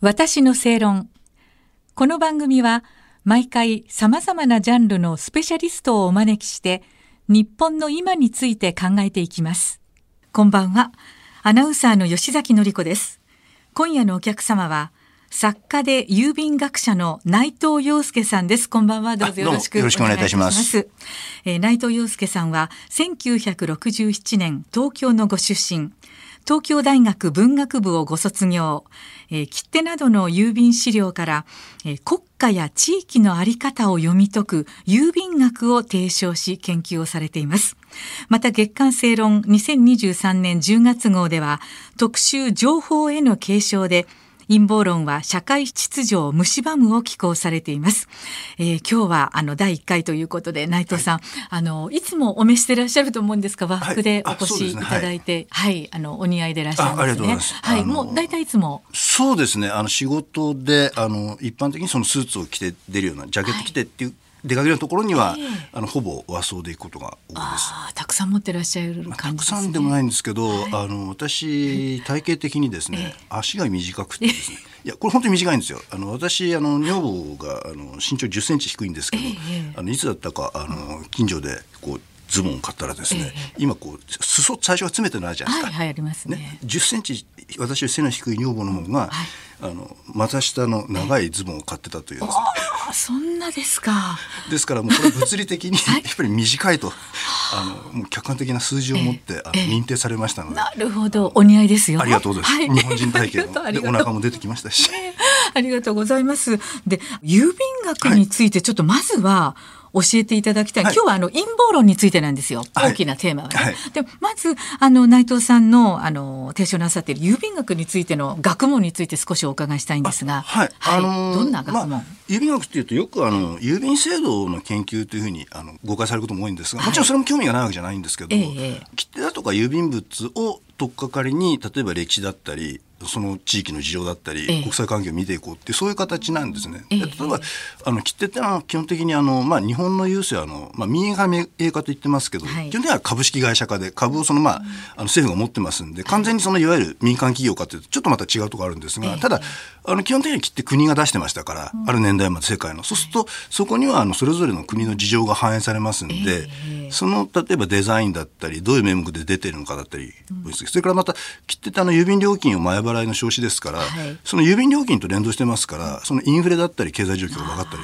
私の正論。この番組は毎回様々なジャンルのスペシャリストをお招きして日本の今について考えていきます。こんばんは。アナウンサーの吉崎のり子です。今夜のお客様は作家で郵便学者の内藤洋介さんです。こんばんは。どうぞよろしくお願いいたしますお願いいたしえー内藤洋介さんは1967年東京のご出身。東京大学文学部をご卒業、えー切手などの郵便資料から、えー国家や地域の在り方を読み解く郵便学を提唱し研究をされています。また月刊正論2023年10月号では特集情報への継承で陰謀論は社会秩序を蝕むを寄稿されています。えー今日はあの第1回ということで内藤さん、あのいつもお召してらっしゃると思うんですが和服でお越しい。ただいて、はい、あのお似合いでいらっしゃいますね。す。はい、もう大体いつも。そうですね。あの仕事であの一般的にそのスーツを着て出るようなジャケット着てっていう、出かけるところには、ええあのほぼ和装で行くことが多いです。たくさん持ってらっしゃるた感じですね。くさんでもないんですけど、あの私体型的にですね、足が短くてですね、いやこれ本当に短いんですよ。あの私あの女房があの身長10センチ低いんですけど、あのいつだったかあの近所でこうズボンを買ったらですね、今こう裾最初は詰めてないじゃないですか。はいはいありますね。ね、10センチ私より背の低い女房の方が、あの股下の長いズボンを買ってたというですね、あそんなですか。ですからもうこれ物理的に やっぱり短いとあのもう客観的な数字を持って、あの認定されましたので。なるほど、お似合いですよ。ありがとうございます。は日本人体ありがとう型のでお腹も出てきましたし。ありがとうございます。で、郵便学についてちょっとまずは教えていただきたい。はい今日はあの陰謀論についてなんですよ。はい大きなテーマはね。はいで、まずあの内藤さんのあの提唱なさっている郵便学についての学問について少しお伺いしたいんですが、はい、あのーどんな学問？まあ、郵便学っていうとよくあの郵便制度の研究というふうにあの誤解されることも多いんですが、もちろんそれも興味がないわけじゃないんですけど、ええ切手だとか郵便物を取っかかりに例えば歴史だったりその地域の事情だったり、ええ。国際関係を見ていこうってそういう形なんですね。ええ。で例えばあの切手ってのは基本的にあの、まあ、日本の郵政はあの、まあ、民営化民営化と言ってますけど、はい。基本的には株式会社化で株をその、まあ、あの政府が持ってますんで完全にそのいわゆる民間企業化というとちょっとまた違うところあるんですが、ええ。ただあの基本的には切って国が出してましたから、ある年代まで世界の。そうするとそこにはあのそれぞれの国の事情が反映されますんで、ええその例えばデザインだったりどういう名目で出てるのかだったり、それからまた切手ってあの郵便料金を前払いの証子ですから、はい。その郵便料金と連動してますからそのインフレだったり経済状況が分かったり。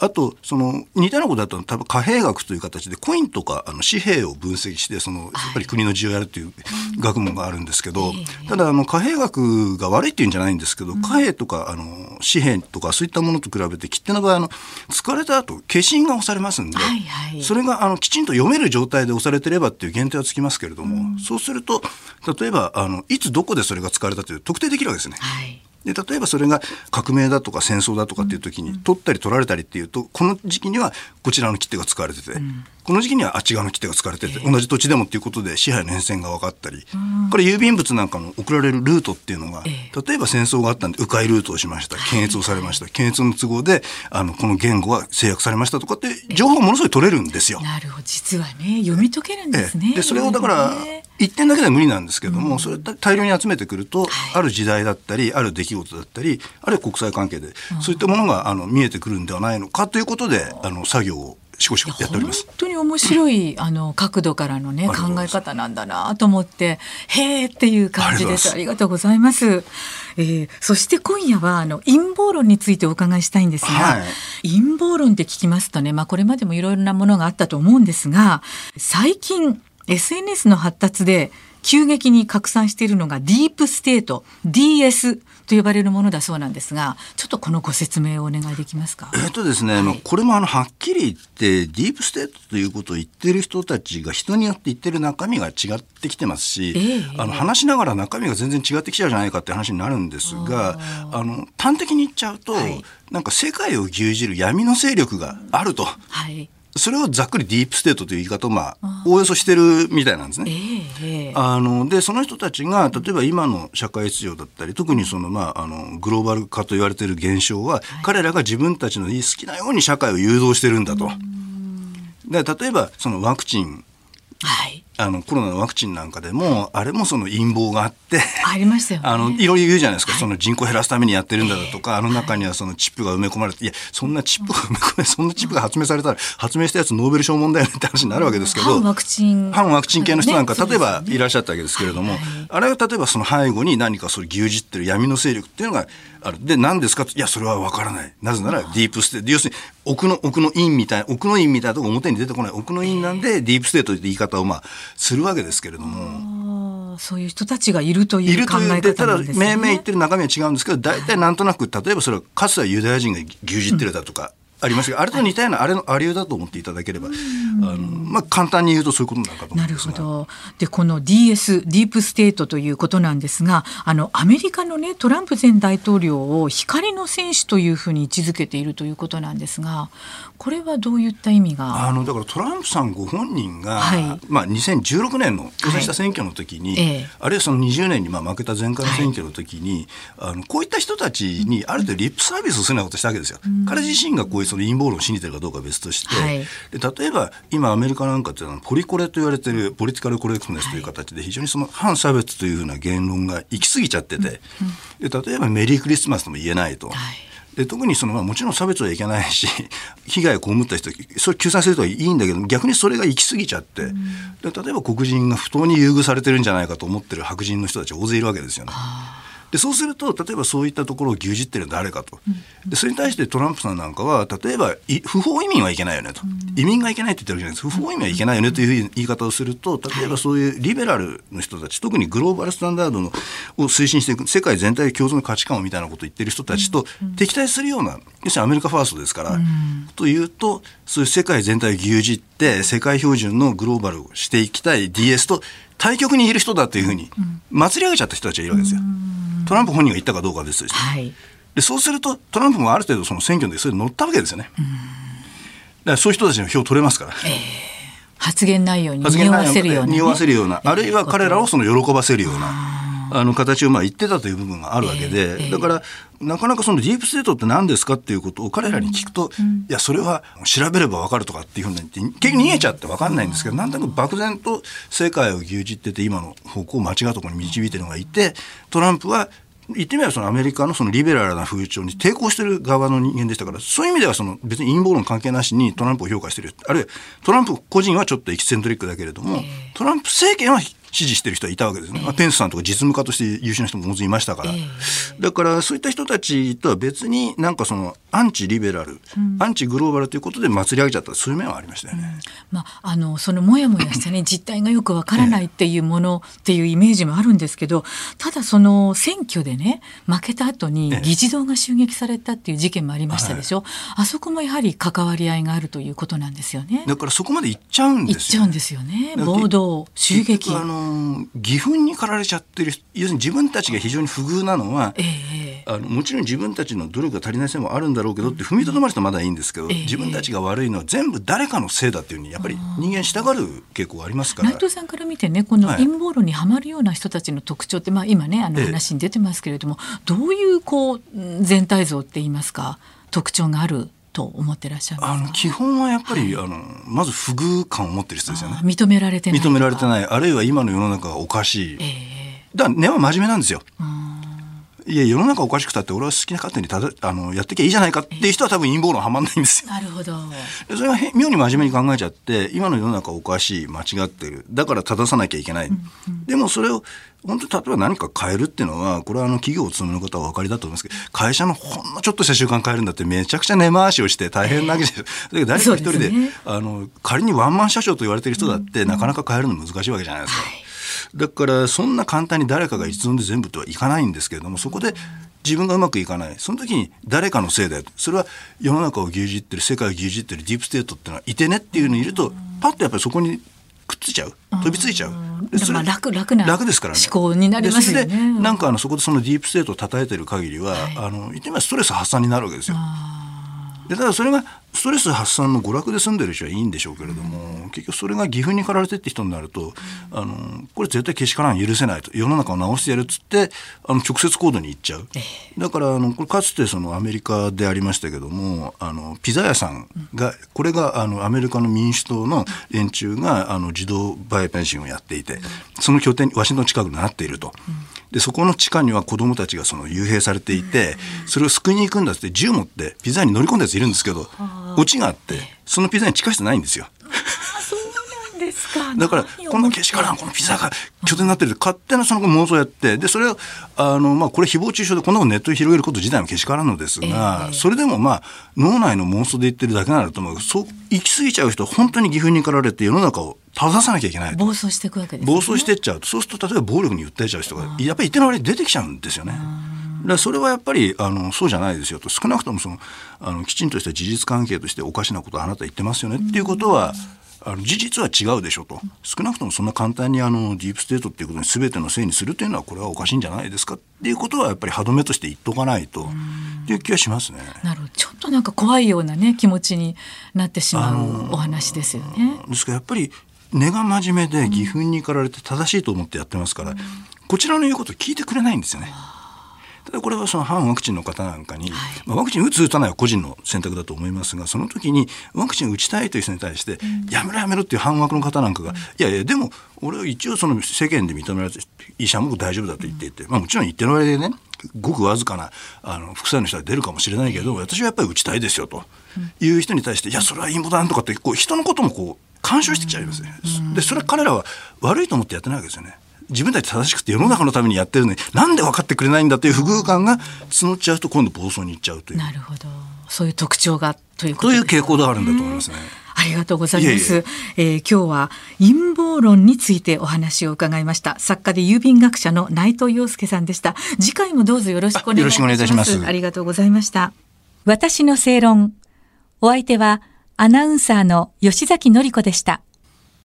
あとその似たようなことだと多分貨幣学という形でコインとかあの紙幣を分析してそのやっぱり国の事情をやるという学問があるんですけど、ただあの貨幣学が悪いっていうんじゃないんですけど、貨幣とかあの紙幣とかそういったものと比べて切手の場合あの使われた後消印が押されますんで、それがあのきちんと読める状態で押されてればっていう限定はつきますけれども、そうすると例えばあのいつどこでそれが使われたという特定できるわけですね。はい。で例えばそれが革命だとか戦争だとかっていう時に取ったり取られたりっていうとこの時期にはこちらの切手が使われてて、この時期にはあっち側の切手が使われてて、同じ土地でもっていうことで支配の変遷が分かったり、これ郵便物なんかの送られるルートっていうのが、え例えば戦争があったんで迂回ルートをしました検閲をされました検閲の都合であのこの言語が制約されましたとかって情報がものすごい取れるんですよ。なるほど、実はね読み解けるんですね。ええ。でそれをだからね。一点だけでは無理なんですけども、それを大量に集めてくると、ある時代だったりある出来事だったりあるいは国際関係で、そういったものがあの見えてくるんではないのかということであの作業をしこしこやっております。本当に面白い あの角度からのね考え方なんだなと思ってへーっていう感じです。あありがとうございます、えーそして今夜はあの陰謀論についてお伺いしたいんですが、は陰謀論って聞きますとねまあこれまでもいろいろなものがあったと思うんですが最近 SNS の発達で急激に拡散しているのがディープステート DS と呼ばれるものだそうなんですがちょっとこのご説明をお願いできますか？えっとですね、まあこれもあのはっきり言ってディープステートということを言ってる人たちが人によって言ってる中身が違ってきてますし、ええ。あの話しながら中身が全然違ってきちゃうじゃないかって話になるんですがあの端的に言っちゃうと、はい。なんか世界を牛耳る闇の勢力があると。はいそれをざっくりディープステートという言い方をまあおおよそしてるみたいなんですえね。えええあのでその人たちが例えば今の社会秩序だったり特にその、まあ、あのグローバル化と言われている現象は、彼らが自分たちの好きなように社会を誘導してるんだと。で例えばそのワクチンはいあのコロナのワクチンなんかでもあれもその陰謀があってありましたよ、ね、あのいろいろ言うじゃないですか、はい、その人口減らすためにやってるんだとか、えー、あの中にはそのチップが埋め込まれて、いやそんなチップが埋め込まれそんなチップが発明されたら発明したやつノーベル賞もんだって話になるわけですけど反ワクチン反ワクチン系の人なんか、ね、例えばいらっしゃったわけですけれども、はい。あれは例えばその背後に何かそれ牛耳ってる闇の勢力っていうのがあるで何ですか？いやそれは分からない。なぜならディープステート要するに奥の奥の院みたい奥の院みたいなとこ表に出てこない奥の院なんでディープステートって言い方をまあするわけですけれども。そういう人たちがいるという考え方なんですね。ただ銘々言ってる中身は違うんですけど大体なんとなく例えばそれはかつてはユダヤ人が牛耳ってるだとか、ありますがあれと似たような、あれのありだと思っていただければ、あのまあ、簡単に言うとそういうことなのかと思います、ね、なるほど。でこの DS ディープステートということなんですがあのアメリカの、ね、トランプ前大統領を光の戦士というふうに位置づけているということなんですがこれはどういった意味が？あのだからトランプさんご本人が、はい、まあ、2016年の当選した選挙の時に、はい、あるいはその20年にまあ負けた前回の選挙の時に、はい、あのこういった人たちにある程度リップサービスをするようなことしたわけですよ。彼自身がこういうその陰謀論を信じてるかどうかは別として、はい、で例えば今アメリカなんかっていうのはポリコレと言われてるポリティカルコレクトネスという形で非常にその反差別というふうな言論が行き過ぎちゃってて、で例えばメリークリスマスとも言えないと。で特にその、まあ、もちろん差別はいけないし 被害を被った人それ救済するとはいいんだけど逆にそれが行き過ぎちゃって、で例えば黒人が不当に優遇されてるんじゃないかと思ってる白人の人たち大勢いるわけですよね。でそうすると例えばそういったところを牛耳ってるの誰かと、でそれに対してトランプさんなんかは例えば不法移民はいけないよねと、移民がいけないって言ってるじゃないです。か不法移民はいけないよねという言い方をすると例えばそういうリベラルの人たち特にグローバルスタンダードのを推進していく世界全体共存の価値観をみたいなことを言ってる人たちと敵対するような要するにアメリカファーストですから、というとそういう世界全体を牛耳って世界標準のグローバルをしていきたい DS と対極にいる人だというふうに祭り上げちゃった人たちがいるわけですよ。トランプ本人が言ったかどうかは別として、はい、でそうするとトランプもある程度その選挙でそれ乗ったわけですよね。だからそういう人たちの票取れますから。えー発言内容に匂わせるような、ね、匂わせるような、あるいは彼らをその喜ばせるようなあの形をまあ言ってたという部分があるわけで、だからなかなかそのディープステートって何ですかっていうことを彼らに聞くと、いやそれは調べれば分かるとかっていうふうに言って結局逃げちゃって分かんないんですけど、なんとなく漠然と世界を牛耳ってて今の方向を間違うところに導いてるのがいてトランプは言ってみればそのアメリカのそのリベラルな風潮に抵抗してる側の人間でしたからそういう意味ではその別に陰謀論関係なしにトランプを評価してる。あるいはトランプ個人はちょっとエキセントリックだけれどもトランプ政権は支持してる人はいたわけですね、まあ、ペンスさんとか実務家として優秀な人も大勢いましたから、だからそういった人たちとは別になんかそのアンチリベラル、うん、アンチグローバルということで祭り上げちゃったそういう面はありましたよね。うん、まあ、あのそのもやもやしたね 実態がよくわからないっていうものっていうイメージもあるんですけどただその選挙でね負けた後に議事堂が襲撃されたっていう事件もありましたでしょ、あそこもやはり関わり合いがあるということなんですよね。だからそこまで行っちゃうんですよ、ね、行っちゃうんですよね暴動襲撃。あの義憤に駆られちゃってる要するに自分たちが非常に不遇なのは、えー、あのもちろん自分たちの努力が足りないせいもあるんだろうけどって踏みとどまるとまだいいんですけど、えー、自分たちが悪いのは全部誰かのせいだっていうふうにやっぱり人間したがる傾向がありますから。内藤さんから見てねこの陰謀論にはまるような人たちの特徴って、まあ、今ねあの話に出てますけれども、えー、どういうこう全体像って言いますか特徴があると思ってらっしゃるあの基本はやっぱり、はい、あのまず不遇感を持ってる人ですよね。認められてない。認められてない。あるいは今の世の中がおかしい、えー、だから根は真面目なんですよ、いや世の中おかしくたって俺は好きな勝手にただあのやってきゃいいじゃないかっていう人は多分陰謀論はまんないんですよ。なるほど。それが妙に真面目に考えちゃって今の世の中おかしい間違ってる。だから正さなきゃいけない、うんうん、でもそれを本当に例えば何か変えるっていうのはこれはあの企業を務めの方はお分かりだと思いますけど会社のほんのちょっとした習慣変えるんだってめちゃくちゃ根回しをして大変なわけ ですよ。だ誰か一人で、ね、あの仮にワンマン社長と言われてる人だって、なかなか変えるの難しいわけじゃないですか。はいだからそんな簡単に誰かが一存で全部とはいかないんですけれどもそこで自分がうまくいかないその時に誰かのせいだよそれは世の中を牛耳ってる世界を牛耳ってるディープステートっていうのはいてねっていうのにいるとパッとやっぱりそこにくっついちゃう飛びついちゃう。それ楽楽な楽ですからね。思考になりますよね。なんかあのそこでそのディープステートを叩いてる限りは、はい、あの言ってみればストレス発散になるわけですよ。でただそれがストレス発散の娯楽で済んでる人はいいんでしょうけれども、結局それが義憤に駆られてって人になると、あのこれ絶対けしからん許せないと。世の中を直してやるっつってあの直接行動に行っちゃう、だからあのこれかつてそのアメリカでありましたけどもあのピザ屋さんがこれがあのアメリカの民主党の連中があの自動売イペンシンをやっていてその拠点ワシントン近くになっていると。でそこの地下には子供たちがその幽閉されていてそれを救いに行くんだって銃持ってピザに乗り込んだやついるんですけどオチがあってそのピザに地下室ないんですよ。ですか。だからこんなけしからんこのピザが拠点になってる勝手なその妄想やって。でそれをあの、まあ、これ誹謗中傷でこんなことネットに広げること自体もけしからんのですが、えー、それでもまあ脳内の妄想で言ってるだけならと思う。そう行き過ぎちゃう人本当に岐阜に駆られて世の中を正さなきゃいけない暴走していくわけです、ね、暴走してっちゃうと。そうすると例えば暴力に訴えちゃう人がやっぱり一定の割に出てきちゃうんですよね。だそれはやっぱりあのそうじゃないですよと。少なくともそのあのきちんとした事実関係としておかしなことをあなた言ってますよねっていうことは、あの事実は違うでしょと。少なくともそんな簡単にあのディープステートっていうことに全てのせいにするというのはこれはおかしいんじゃないですかっていうことはやっぱり歯止めとして言っとかないと。っていう気がしますね。なるほど。ちょっとなんか怖いようなね気持ちになってしまうお話ですよね。ですからやっぱり根が真面目で義憤に駆られて正しいと思ってやってますから、こちらの言うことを聞いてくれないんですよね。ただこれはその反ワクチンの方なんかに、はい、まあ、ワクチン打つ打たないは個人の選択だと思いますがその時にワクチン打ちたいという人に対して、うん、やめろやめろっていう反ワクの方なんかが、うん、いやいやでも俺は一応その世間で認められて医者も大丈夫だと言っていて、まあ、もちろん一定の割合でねごくわずかなあの副作用の人は出るかもしれないけど私はやっぱり打ちたいですよと。いう人に対して「いやそれは陰謀だ」とかってこう人のこともこう干渉してきちゃいますね。でそれは彼らは悪いと思ってやってないわけですよね。自分たち正しくて世の中のためにやってるのになんで分かってくれないんだという不遇感が募っちゃうと今度暴走に行っちゃうというなるほどそういう特徴がということ、いう傾向があるんだと思いますね。ありがとうございます。いえー、今日は陰謀論についてお話を伺いました。作家で郵便学者の内藤洋介さんでした。次回もどうぞよろしくお願いします。ますありがとうございました。私の正論。お相手はアナウンサーの吉崎紀子でした。